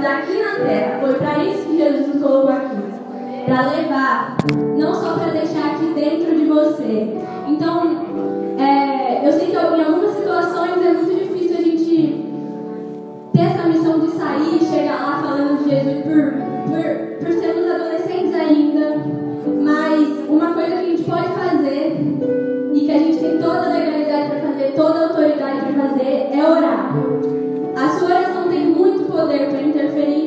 Mas aqui na terra, foi para isso que Jesus nos colocou aqui. Para levar, não só para deixar aqui dentro de você. Então, é, eu sei que em algumas situações é muito difícil a gente ter essa missão de sair e chegar lá falando de Jesus por, por, por sermos adolescentes ainda. Mas uma coisa que a gente pode fazer e que a gente tem toda a legalidade para fazer, toda a autoridade para fazer, é orar poder para interferir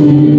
Deus.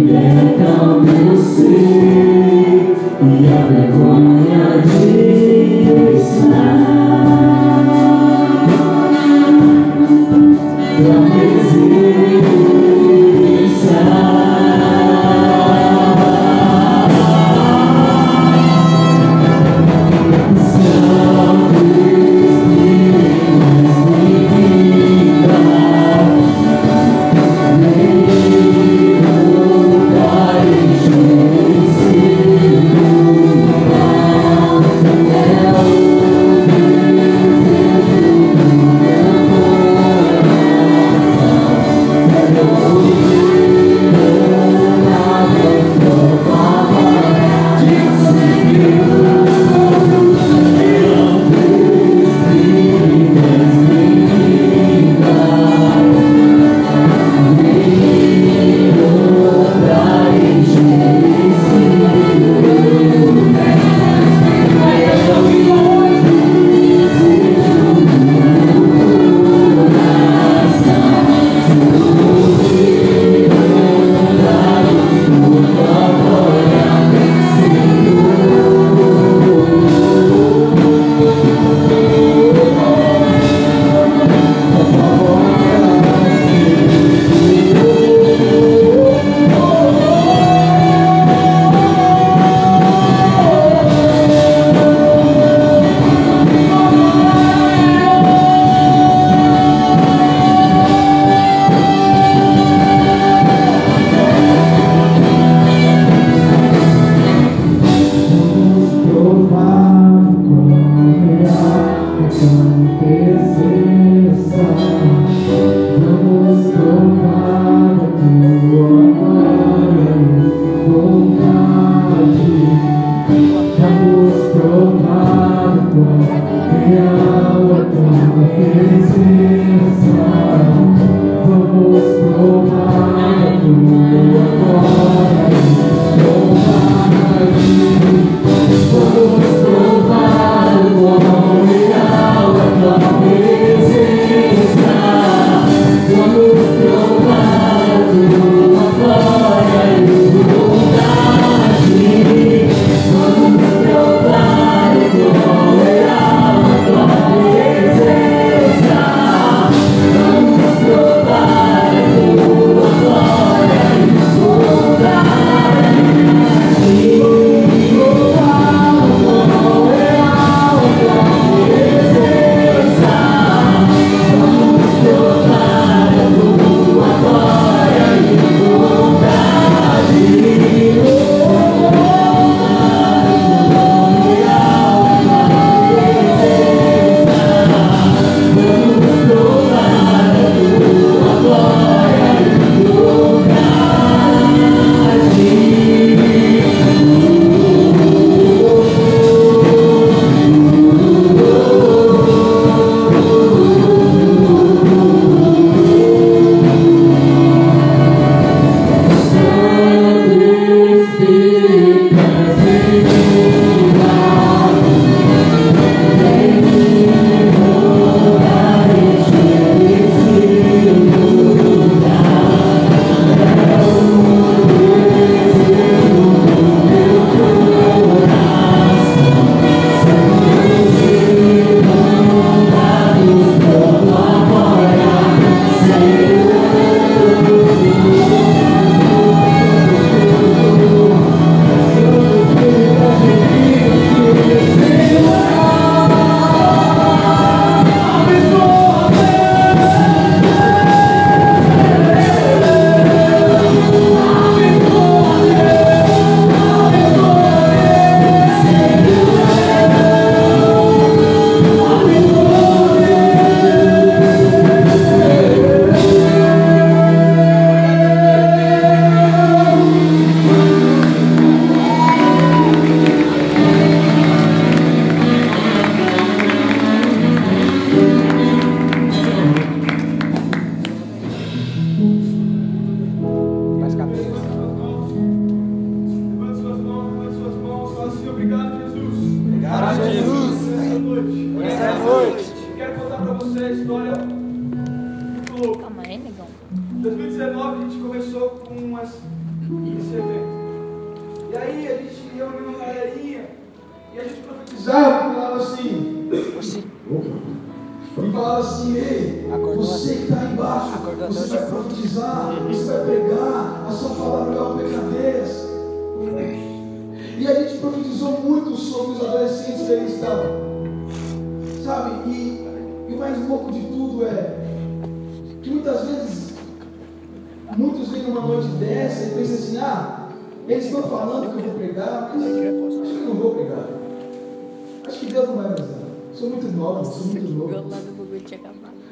Deus não vai me usar. Sou muito nova, sou muito novo.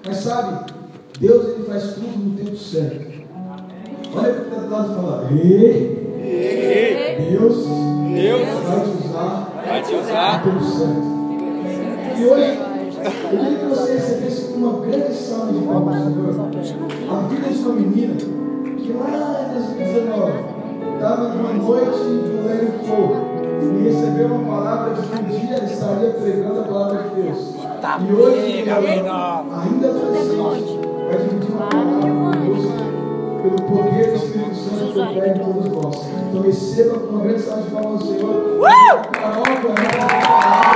Mas sabe, Deus ele faz tudo no tempo certo. Olha para o que está do lado e fala, ei, Deus, vai te usar, Vai te usar. no tempo certo. E hoje, eu queria que você recebesse uma grande salva de palmas, Senhor, a vida de uma menina que lá em 2019 estava numa noite do Leme Fogo e recebeu uma palavra de que um dia ela estaria pregando a palavra de Deus. e hoje, ainda adolescente, vai dividir uma palavra conosco pelo poder do Espírito Santo que opera em todos nós. Então receba uma grande salva de palmas do Senhor. Carol, Linda!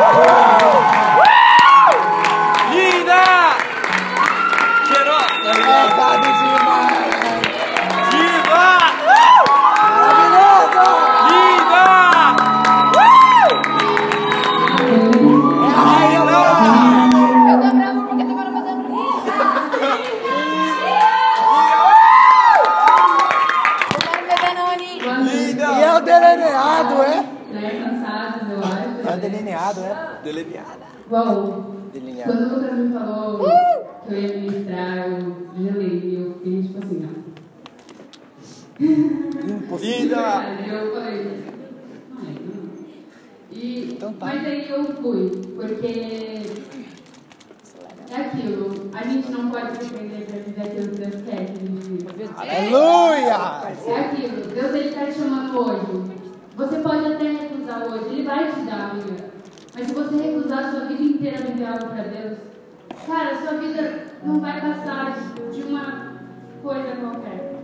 Bom, Delineado. quando o Lucas me falou que eu ia ministrar, eu gelei e eu fiquei tipo assim, ó. Aí eu falei, "Ai, não." e, Então tá. Mas aí eu fui, porque é aquilo, a gente não pode se prender pra viver aquilo que Deus quer que a gente viva. Aleluia. É aquilo, Deus ele está te chamando hoje. Você pode até recusar hoje, Ele vai te dar, amiga. Mas se você recusar a sua vida inteira viver algo para Deus, cara, sua vida não vai passar de uma coisa qualquer.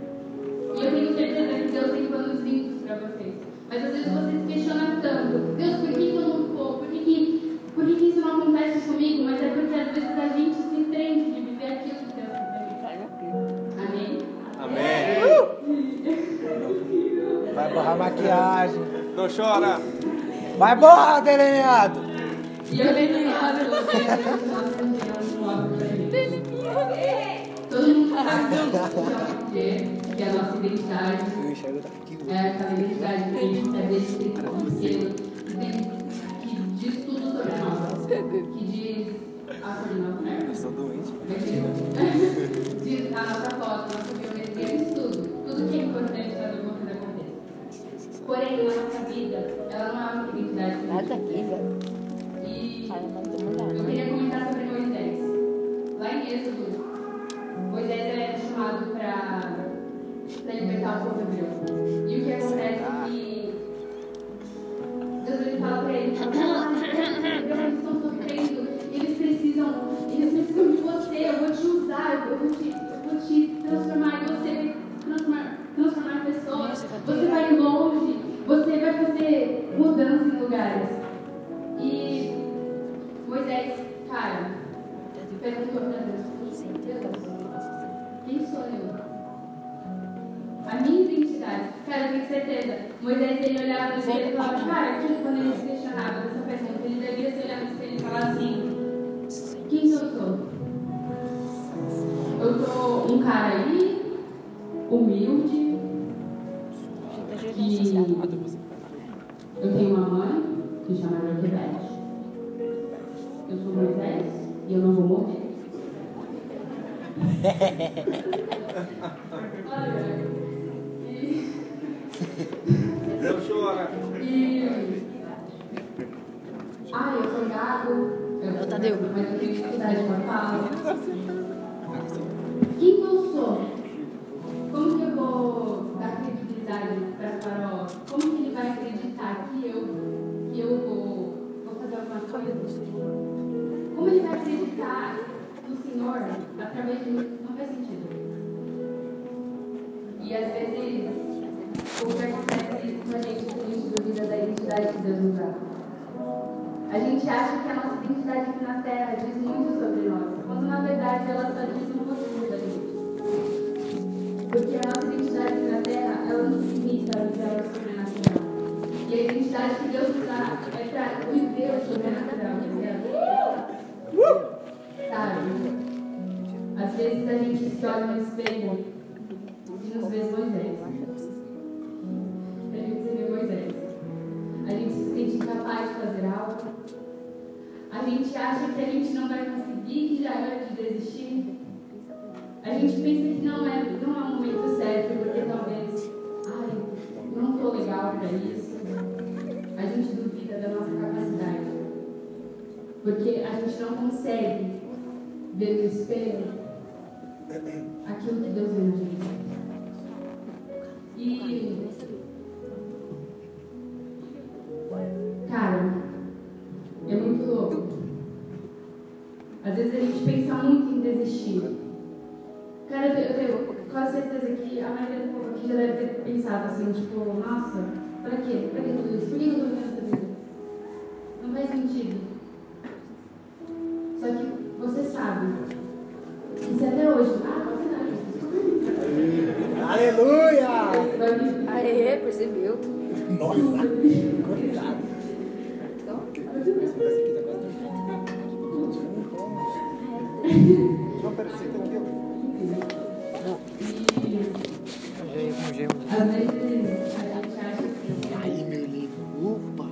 E eu tenho certeza que Deus tem planos lindos para vocês. Mas às vezes você se questiona tanto, Deus, por que, que eu não vou? Por que, que, por que, que isso não acontece comigo? Mas é porque às vezes a gente se prende de viver aquilo que Deus quer. Amém? Amém. Vai borrar maquiagem. Não chora. Vai borrar, delineado. E eu lembro que. Todo mundo sabe é, é a nossa identidade. Eu daqui. É aquela identidade que a gente selo que diz tudo sobre nós. Que diz a cor nosso nervo. Estou doente. Diz a nossa foto, nossa biometria, diz tudo. Tudo que é importante para alguma coisa aconteça. Porém, na nossa vida, ela não é uma identidade a velho. E eu queria comentar sobre Moisés. Lá em Êxodo, Moisés era chamado para libertar o povo hebreu. E o que acontece é que Deus ele fala para ele, "Ah, eles estão sofrendo, eles precisam, eles precisam de você, eu vou te usar, eu vou te, eu vou te transformar, Cara, eu tenho certeza. Moisés, ele olhava no espelho e falava, cara, quando ele se questionava dessa pergunta, ele devia se olhar no espelho e falar assim, quem eu sou? Eu sou um cara aí, humilde, que eu tenho uma mãe que chama Joquebede. Eu sou Moisés e eu não vou morrer. Olha, a fala. Quem eu sou? Como que eu vou dar credibilidade para Farol? Como que ele vai acreditar que eu, que eu vou, vou fazer alguma coisa? Como ele vai acreditar no Senhor através de mim? Não faz sentido. E às vezes, o que acontece com a gente a gente duvida da identidade que Deus nos dá? A gente acha que a nossa identidade aqui na Terra diz muito sobre nós, quando na verdade ela só diz um pouquinho da gente. Porque a nossa identidade aqui na Terra, ela não se limita viver ao sobrenatural. E a identidade que Deus nos dá é para viver o sobrenatural, ligado? Sabe? Às vezes a gente se olha no espelho e nos vê Moisés. A gente se vê Moisés. A gente se sente incapaz de fazer algo. A gente acha que a gente não vai conseguir, que já é de desistir. A gente pensa que não é, não é o momento certo, porque talvez, ai, não estou legal para isso. A gente duvida da nossa capacidade. Porque a gente não consegue ver no espelho aquilo que Deus vê. E. Cara, louco. Às vezes a gente pensa muito em desistir. Cara, eu tenho, eu tenho quase certeza que a maioria do povo aqui já deve ter pensado assim, tipo, nossa, pra quê? Pra que tudo isso? Por que eu tô vivendo essa vida? Não faz sentido. Só que você sabe que se até hoje. Ah, você não, Aleluia! vai viver. Aê, percebeu? Nossa! Cuidado! Então, Aí, meu. Ufa!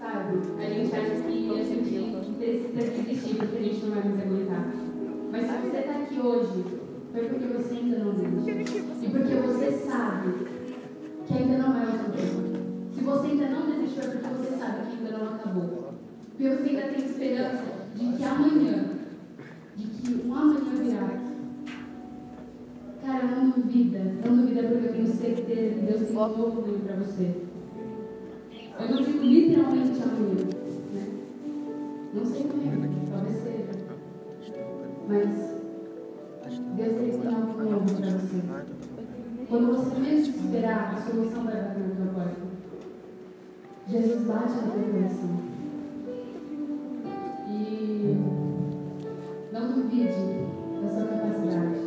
Sabe? A gente acha que a gente precisa desistir porque a gente não vai mais aguentar. Mas se você está aqui hoje, foi porque você ainda não desistiu. E porque você sabe que ainda não é o seu tempo. Se você ainda não desistiu, é porque você sabe que ainda não acabou. Porque você ainda tem esperança de que amanhã, de que um amanhã virá. Cara, não duvida. Não duvida porque eu tenho certeza que Deus tem um novo caminho para você. Eu não digo literalmente amanhã, né? Não sei como é, talvez seja. Mas Deus tem algo novo para você. Quando você menos esperar, a solução vai bater na tua porta. Jesus bate no teu coração. E não duvide da sua capacidade.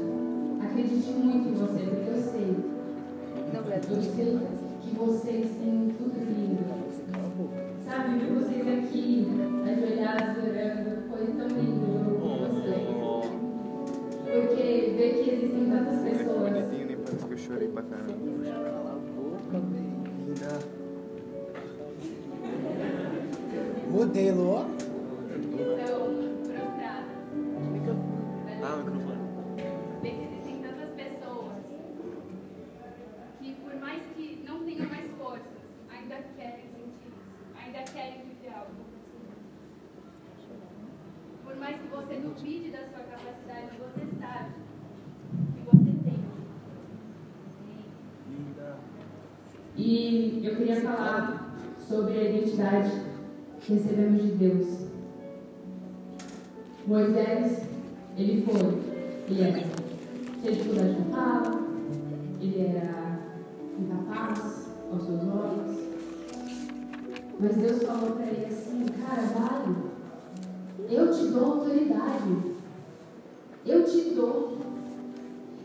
Acredite muito em você, porque eu sei não, eu sei que vocês têm tudo lindo. Sabe, ver vocês aqui, ajoelhados, orando, foi tão lindo com vocês. Porque ver que existem tantas pessoas. Nem parece que eu chorei pra caramba. Modelo, ó. Você duvide da sua capacidade, você sabe que você tem. E eu queria falar sobre a identidade que recebemos de Deus. Moisés, ele foi, ele era cheio de dificuldade com fala, ele era incapaz aos seus olhos. Mas Deus falou para ele assim, cara, vale, eu te dou autoridade, eu te dou.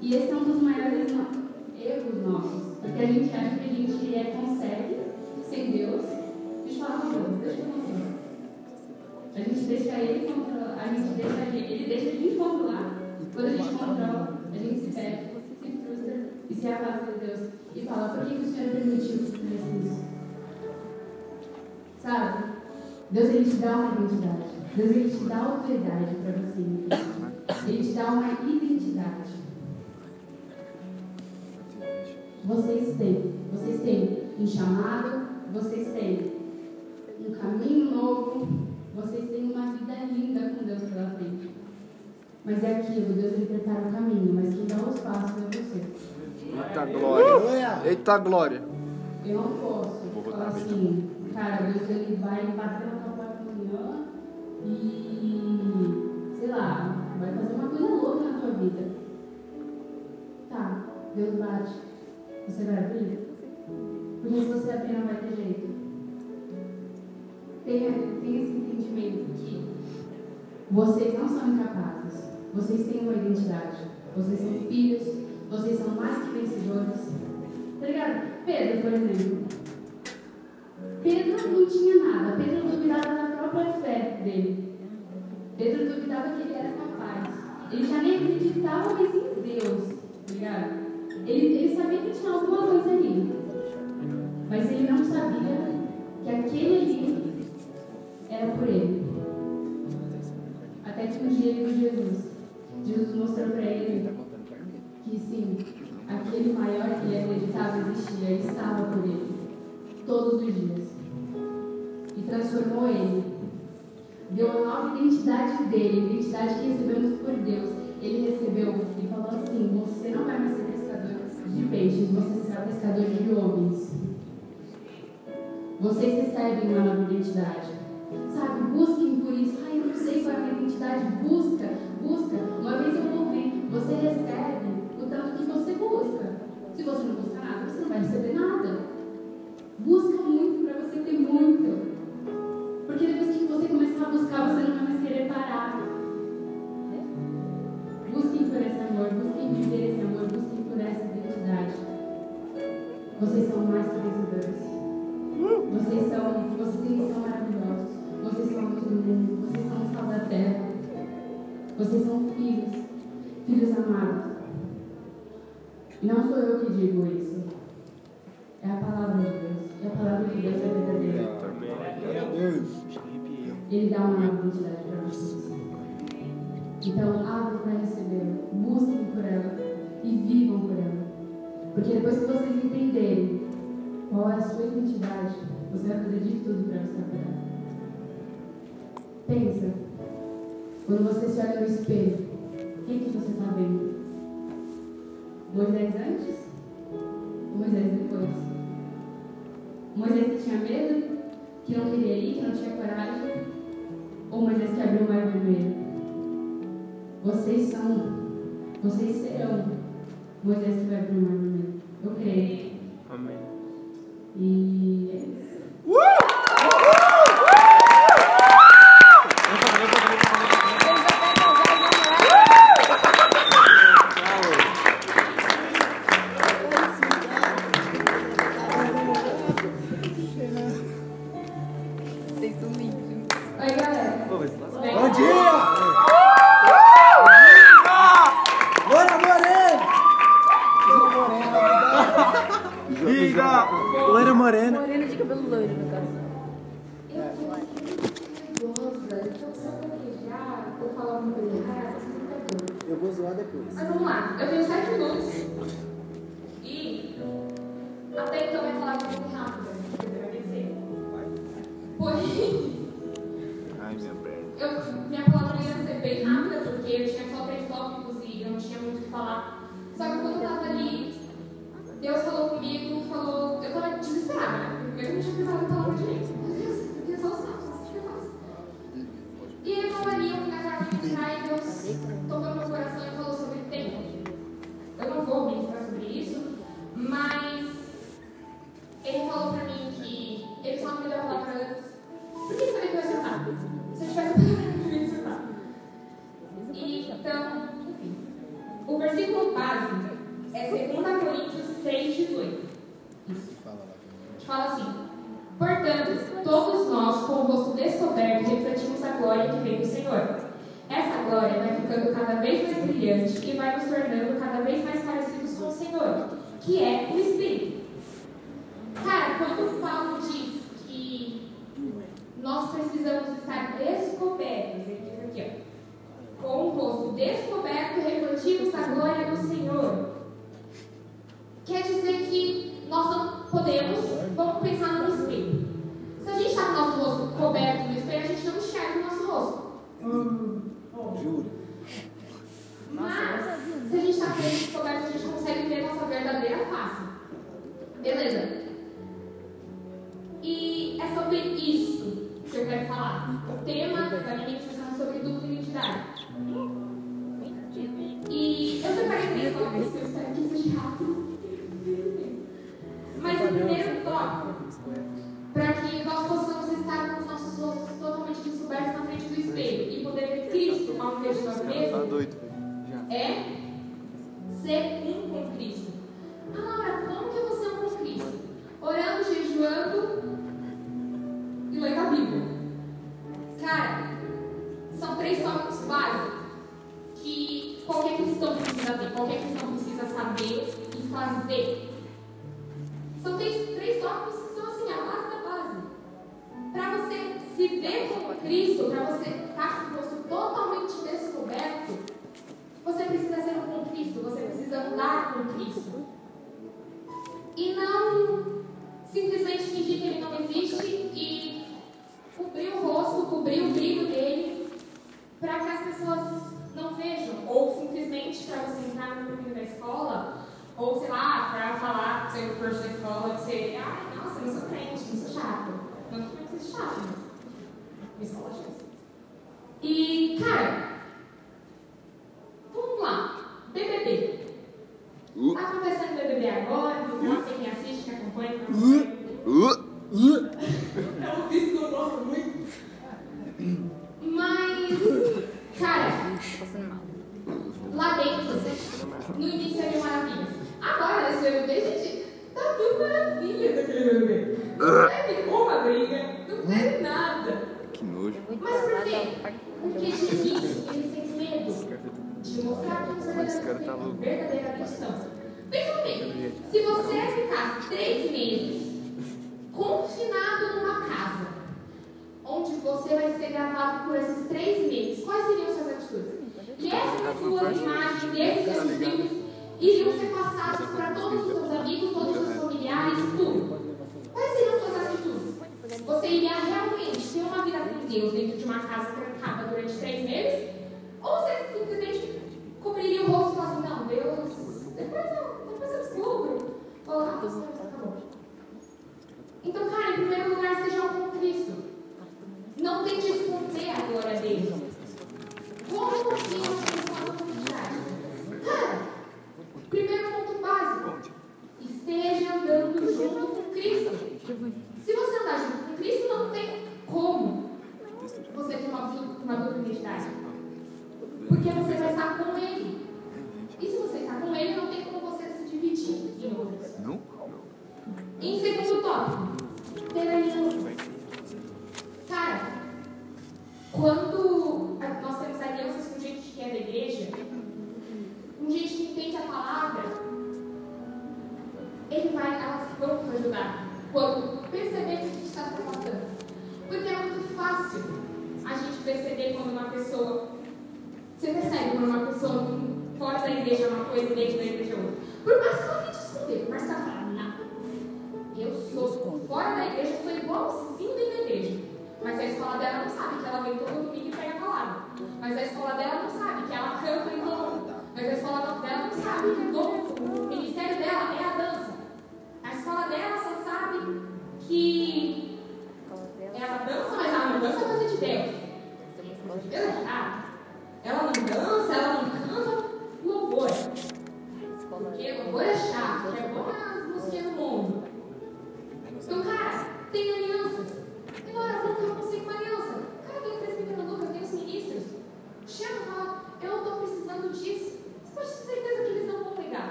E esse é um dos maiores erros nossos, porque a gente acha que a gente é, consegue sem Deus. Deixa eu uma coisa, deixa eu controlar. A gente deixa ele controlar, a gente deixa ele, ele deixa a controlar. Quando a gente controla, a gente se perde, se frustra e se afasta de Deus. E fala, por que, que o Senhor permitiu que fizesse isso? Sabe? Deus ele te dá uma identidade. Deus ele te dá autoridade para você. Ele te dá uma identidade. Vocês têm. Vocês têm um chamado, vocês têm um caminho novo, vocês têm uma vida linda com Deus pela frente. Mas é aquilo, Deus ele prepara o caminho, mas quem dá os passos é você. Eita glória. Eita glória. Eu não posso falar assim, cara, Deus ele vai bater e, sei lá, vai fazer uma coisa louca na tua vida. Tá, Deus bate. Você vai abrir? Porque se você abrir não vai ter jeito. Tenha, tenha esse entendimento que vocês não são incapazes. Vocês têm uma identidade. Vocês são filhos. Vocês são mais que vencedores. Tá ligado? Pedro, por exemplo. Pedro não tinha nada. Pedro duvidava da própria fé dele. Pedro duvidava que ele era capaz. Ele já nem acreditava mais em Deus. Tá ligado? Ele, ele sabia que tinha alguma coisa ali. Mas ele não sabia que aquele ali era por ele. Até que um dia ele viu Jesus. Jesus mostrou para ele que sim, aquele maior que ele acreditava existia e estava por ele. Todos os dias. Transformou ele. Deu uma nova identidade dele, identidade que recebemos por Deus. Ele recebeu e falou assim: Você não vai mais ser pescador de peixes, você será pescador de homens. Vocês recebem uma nova identidade. Sabe, busquem por isso. Ai, eu não sei qual é a minha identidade. Busca, busca. Uma vez eu ouvi, você recebe o tanto que você busca. Se você não busca nada, você não vai receber nada. Busca muito para você ter muito. Porque depois que você começar a buscar, você não vai mais querer parar. Busquem por esse amor, busquem viver esse amor, busquem por essa identidade. Vocês são mais que vencedores. Vocês são, vocês são maravilhosos. Vocês são luz do mundo. Vocês são o sal da terra. Vocês são filhos, filhos amados. Não sou eu que digo isso. É a palavra de Deus. E a palavra de Deus é verdadeira. Ele dá uma nova identidade para vocês. Então, abram para receber. Busquem por ela. E vivam por ela. Porque depois que vocês entenderem qual é a sua identidade, você vai fazer de tudo para buscar por ela. Pensa. Quando você se olha no espelho, quem que você está vendo? Moisés antes? Ou Moisés depois? Moisés que tinha medo? Que não queria ir? Que não tinha coragem? Ou Moisés que abriu o mar vermelho? Vocês são, vocês serão Moisés que vai abrir o mar vermelho. Eu creio. Amém. E eu tinha só três tópicos e não tinha muito o que falar. Só que quando eu tava ali, o Uh, Tá acontecendo BBB agora, não sei quem assiste, quem acompanha, acompanha. uh, uh. É um vício que eu gosto muito. Mas, cara, mal. lá dentro, no início era maravilha. Agora, nesse BBB, gente, tá tudo maravilha daquele BBB. Não teve uma briga, não teve nada. Que nojo. Te Mas por quê? Porque no início eles têm medo de mostrar que eles Esse cara Pensa comigo, se você ficar três meses confinado numa casa, onde você vai ser gravado por esses três meses, quais seriam suas atitudes? E essas suas imagens, esses seus vídeos iriam ser passados para todos os seus amigos, todos os seus familiares, tudo. Quais seriam suas atitudes? Você iria realmente ter uma vida com Deus dentro de uma casa trancada durante três meses? Ou você simplesmente cobriria o rosto e falaria assim, não, Deus, depois eu, lá, Deus, acabou. Então, cara, em primeiro lugar, seja um com Cristo. Não tente esconder a glória dele. Como não uma comunidade? Cara, primeiro ponto básico. Esteja andando junto com Cristo. Se você andar junto com Cristo, não tem como você ter uma, uma dupla identidade. Porque você vai estar com Ele. E se você está com Ele, não tem como você se dividir em outros. Não? Em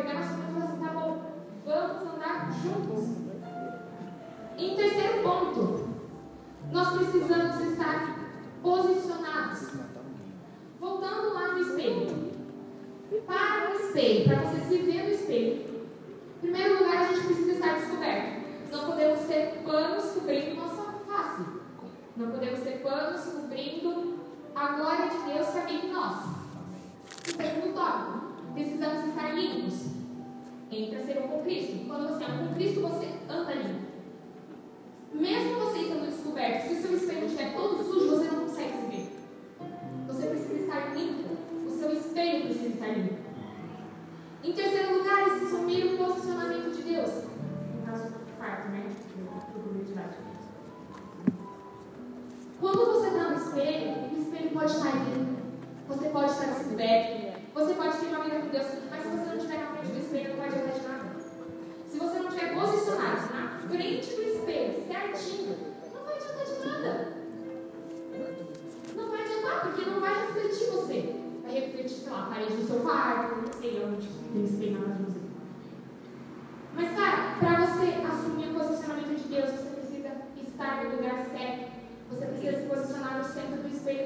pegar na sua mão e falar assim, tá bom, vamos andar juntos. Em terceiro ponto, nós precisamos estar posicionados. Voltando lá no espelho. Para o espelho, para você se ver no espelho. Em primeiro lugar, a gente precisa estar descoberto. Não podemos ter panos cobrindo nossa face. Não podemos ter panos cobrindo a glória de Deus que habita em nós. Em segundo tópico, precisamos estar limpos. Entra a ser um com Cristo. Quando você é um com Cristo, você anda limpo. Mesmo você estando descoberto, se o seu espelho estiver todo sujo, você não consegue se ver. Você precisa estar limpo. O seu espelho precisa estar limpo. Em terceiro lugar, se sumir o posicionamento de Deus. No caso do quarto, né? Quando você está no espelho, o espelho pode estar limpo. Você pode estar descoberto. Você pode ter uma vida com Deus, mas se você não estiver na frente do espelho, não vai adiantar de nada. Se você não estiver posicionado na frente do espelho, certinho, não vai adiantar de nada. Não vai adiantar, porque não vai refletir você. Vai refletir, sei lá, a parede do seu quarto, não sei onde tem espelho na você. Mas, cara, para você assumir o posicionamento de Deus, você precisa estar no lugar certo. Você precisa se posicionar no centro do espelho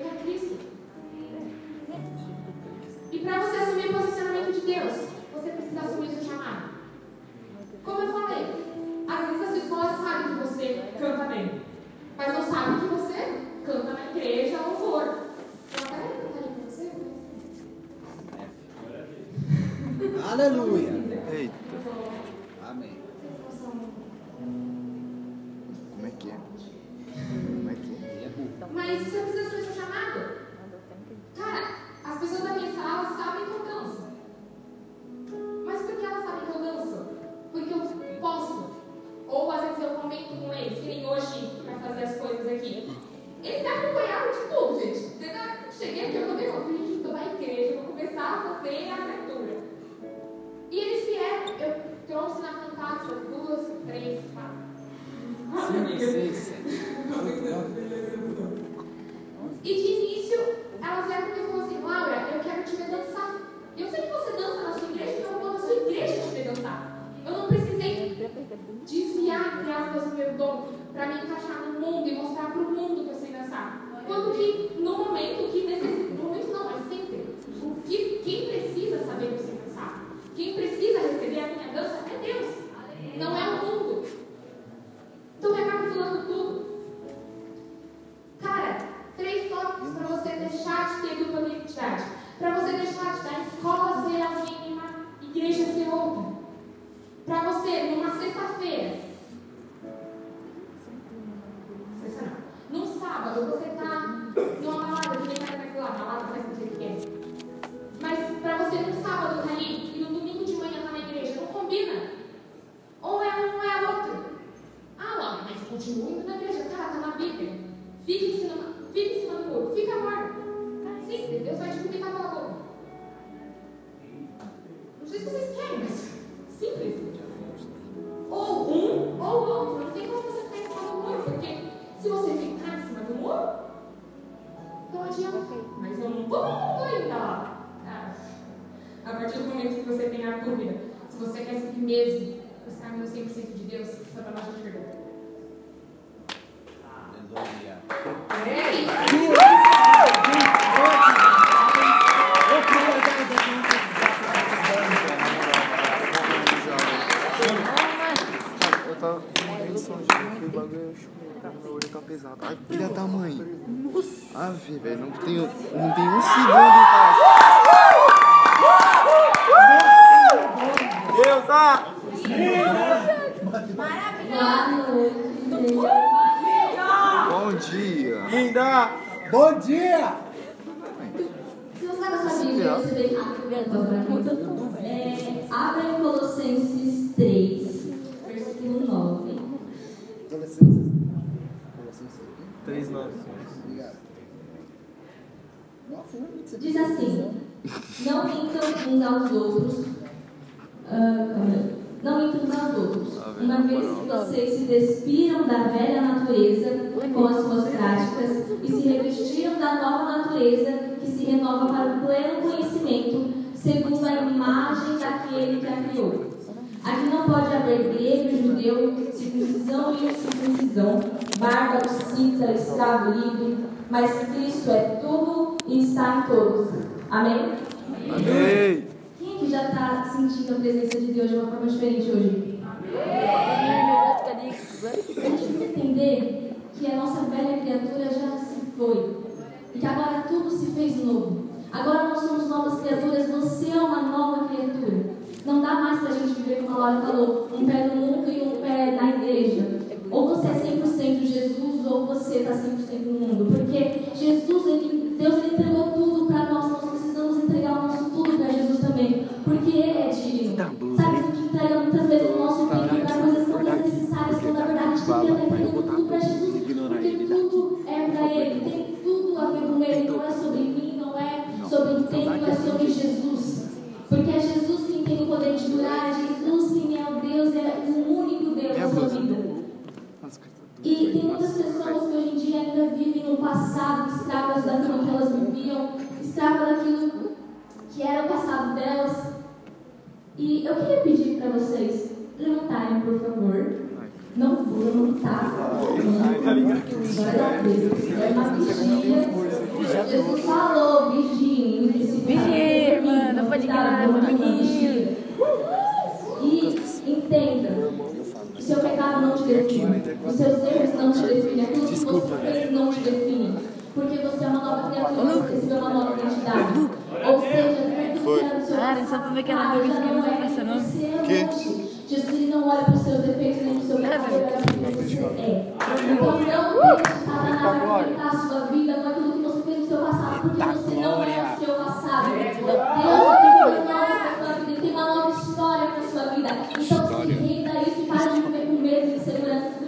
Boa noite. Bom dia. Linda! Bom dia! Se você está na sua Bíblia, você vem. É, abra em Colossenses 3, versículo 9. Adolescência. 3, 9. Obrigado. Diz assim: Não mintam uns aos outros. Ah, não uns aos outros. Uma vez que vocês se despiram da velha natureza com as suas práticas e se revestiram da nova natureza que se renova para o pleno conhecimento, segundo a imagem daquele que a criou. Aqui não pode haver grego judeu, circuncisão e incircuncisão, bárbaro, cita, escravo, livre, mas Cristo é tudo e está em todos. Amém? Amém. Aqui já está sentindo a presença de Deus de uma forma diferente hoje? A gente precisa entender que a nossa velha criatura já se foi e que agora tudo se fez novo. Agora nós somos novas criaturas, você é uma nova criatura. Não dá mais pra gente viver, como a Laura falou, um pé no mundo e um pé na igreja. Ou você é 100% Jesus ou você está 100% no mundo. Porque Jesus, ele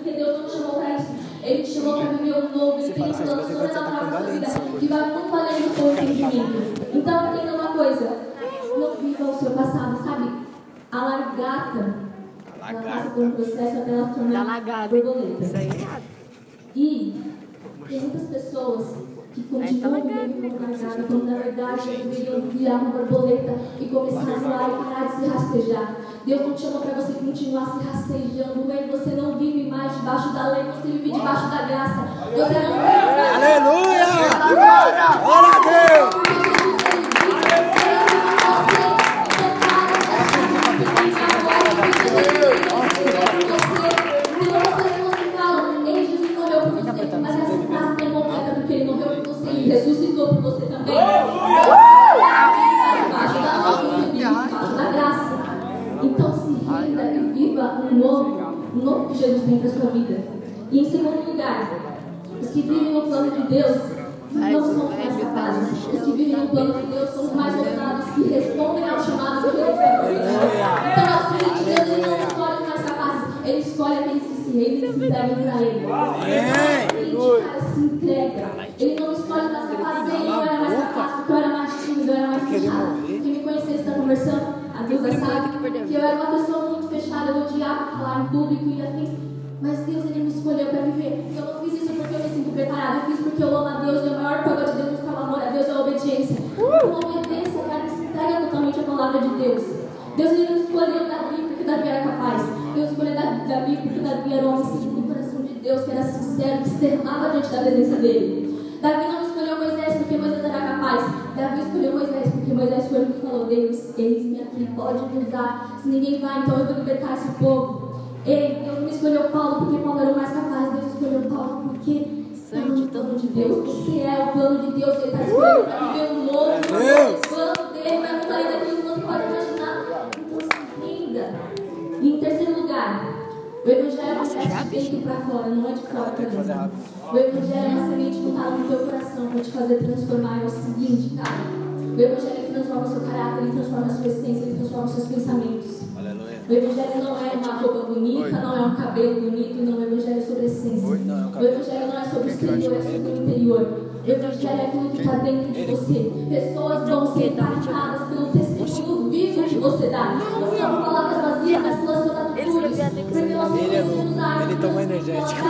porque Deus não te chamou para isso. Ele te chamou para viver o novo, ele tem um plano sobrenatural para a sua vida, que vai muito além do seu entendimento. Então entenda uma coisa, não viva o seu passado, sabe? A largata, ela passa por um processo até ela tornar lagada. borboleta. É. E tem muitas pessoas que continuam vivendo como largada, quando na verdade deveriam virar uma borboleta e começar a voar e parar de se rastejar. Deus não te chama para você continuar se rastejando, Ei, você não vive mais debaixo da lei, você vive debaixo da graça. Você não vive Aleluia! Glória a Deus! Jesus tem para sua vida. E em segundo lugar, os que vivem no plano de Deus não são os mais capazes. Os que vivem no plano de Deus são os mais ousados que respondem ao chamado que Deus eles. Então, o Filho de Deus ele não escolhe os mais capazes, ele escolhe aqueles que se rendem e se entregam para ele. Então, cara, se entrega. Ele não escolhe os mais capazes, ele não era mais capaz porque eu era mais tímido, eu era mais fechado. Quem me conhece está conversando, a sabe que eu era uma pessoa muito fechada, eu odiava falar em público e afins. Mas Deus ele me escolheu para viver. Eu não fiz isso porque eu me sinto preparada, eu fiz porque eu amo a Deus e a maior prova de Deus é o amor a Deus é a obediência. Então obedeça, cara, se entrega totalmente à palavra de Deus. Deus ele não escolheu Davi porque Davi era capaz. Deus escolheu Davi porque Davi era um homem segundo o coração de Deus, que era sincero, que externava diante da presença dele. Davi não escolheu Moisés porque Moisés era capaz. Davi escolheu Moisés porque Moisés foi o que falou: Deus, eis-me aqui, pode me usar. Se ninguém vai, então eu vou libertar esse povo. Ei, Deus não escolheu Paulo porque Paulo era o mais capaz. Deus escolheu Paulo porque estava no plano de Deus. Você é o plano de Deus. Ele está escolhendo para viver um novo. O plano dele vai muito além daquilo que você pode imaginar. Então se renda. E em terceiro lugar, o Evangelho é uma festa de dentro para fora, não é de fora para dentro. O Evangelho é uma semente plantada no teu coração para te fazer transformar. É o seguinte, cara. O Evangelho ele transforma o seu caráter, ele transforma a sua essência, ele transforma os seus pensamentos. O Evangelho não é uma roupa bonita, não é um cabelo bonito, não. O Evangelho é sobre a essência. O Evangelho não é sobre o exterior, é sobre o interior. O Evangelho é aquilo que está dentro de você. Pessoas vão ser impactadas pelo testemunho vivo que você dá. Não são palavras vazias, mas pelas suas atitudes. Nós podemos usar Ele toma energético.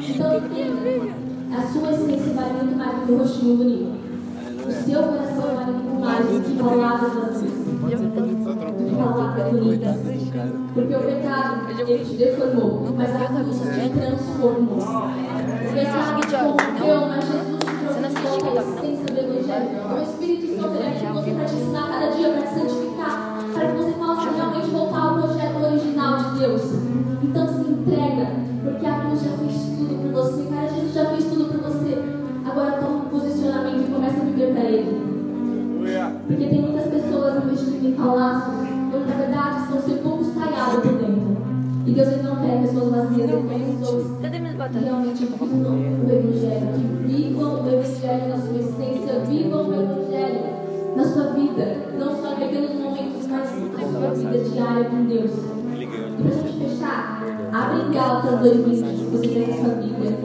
Então entenda, a sua essência vale muito mais do que o rostinho bonito. O seu coração vale muito mais do que palavras vazias. Do que palavras bonitas. Porque o pecado, ele te deformou, mas a cruz te transformou. O pecado te corrompeu, mas Jesus te transformou a essência do Evangelho. O Espírito Santo ele é você para te ensinar cada dia, para te santificar, para que você possa realmente voltar ao projeto original de Deus. Porque a cruz já fez tudo por você. Cara, Jesus já fez tudo por você. Agora toma um posicionamento e começa a viver para Ele. Porque tem muitas pessoas investindo em palácios, quando na verdade são sepulcros talhados por dentro. E Deus ele não quer pessoas vazias, ele quer pessoas que realmente vivam o Evangelho, que vivam o Evangelho na sua essência, vivam o Evangelho na sua vida, não só em pequenos momentos, mas na sua vida diária com Deus. Gálatas 2,20, que você tem sua Bíblia.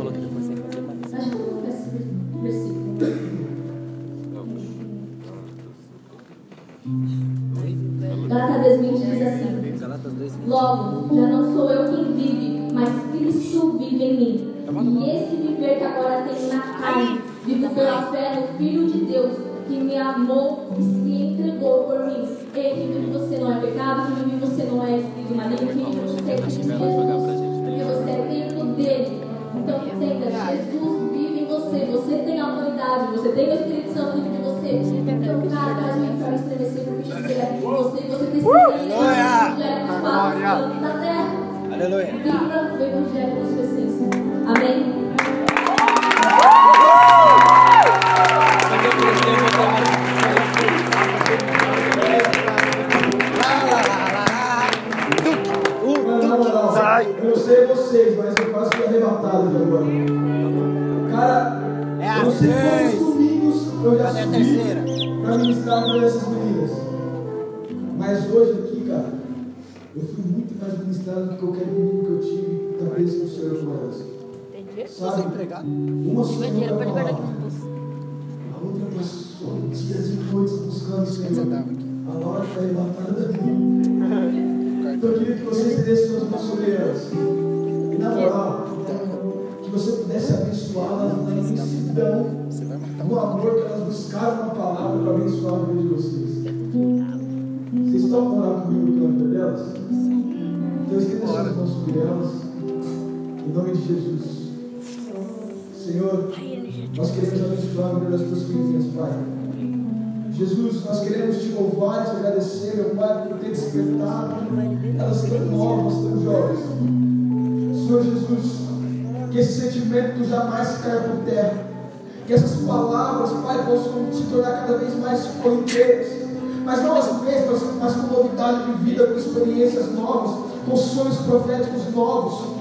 Autoridade, você tem o Espírito Santo dentro de você. Então, cara, faz o inferno estremecer porque aqui em você, e você tem experiência do Evangelho dos fatos na terra. Aleluia. Viva Uma pra pode guardar aqui no bolso. A outra e noites buscando o Senhor. A Laura está da mim. Então eu queria que você estendesse suas mãos sobre elas. E na moral, que você pudesse abençoá-las na imensidão do amor que elas buscaram na palavra para abençoar a vida de vocês. Vocês estão orar comigo pela vida delas? Então estenda suas mãos sobre elas. Em nome de Jesus. Senhor, nós queremos abençoar vida das tuas filhinhas, Pai. Jesus, nós queremos te louvar e te agradecer, meu Pai, por ter despertado elas tão novas, tão jovens. Senhor Jesus, que esse sentimento jamais caia por terra. Que essas palavras, Pai, possam se tornar cada vez mais corriqueiras. Mas não as mesmas, mas com novidade de vida, com experiências novas, com sonhos proféticos novos.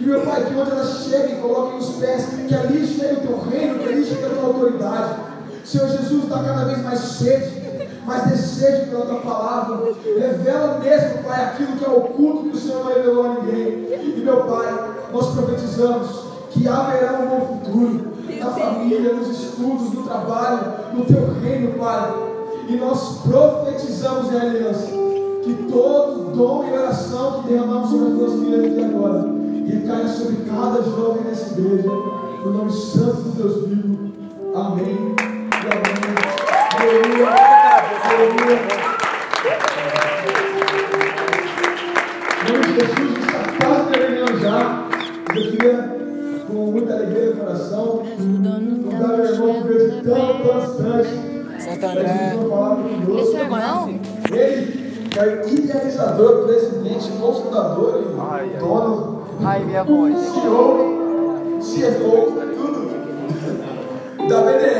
Que meu Pai, que onde elas cheguem, coloquem os pés, que ali chegue o teu reino, que ali chegue a tua autoridade. Senhor Jesus, dá cada vez mais sede, mais desejo pela tua palavra. Revela mesmo, Pai, aquilo que é oculto que o Senhor não revelou a ninguém. E meu Pai, nós profetizamos que haverá um bom futuro na família, nos estudos, no trabalho, no teu reino, Pai. E nós profetizamos em aliança que todo dom e oração que derramamos sobre as tuas filhas aqui agora recaia sobre cada jovem nessa igreja, no nome santo do Deus vivo. Amém. E amém. Aleluia. Aleluia. Nome de Jesus, está quase terminando já. Eu queria, com muita alegria no coração, convidar meu irmão que veio tão, tão distante. Santo André. Esse é irmão? Ele que é idealizador, presidente, cofundador e dono, Ai, minha voz. CEO, CFO, tudo da BDR.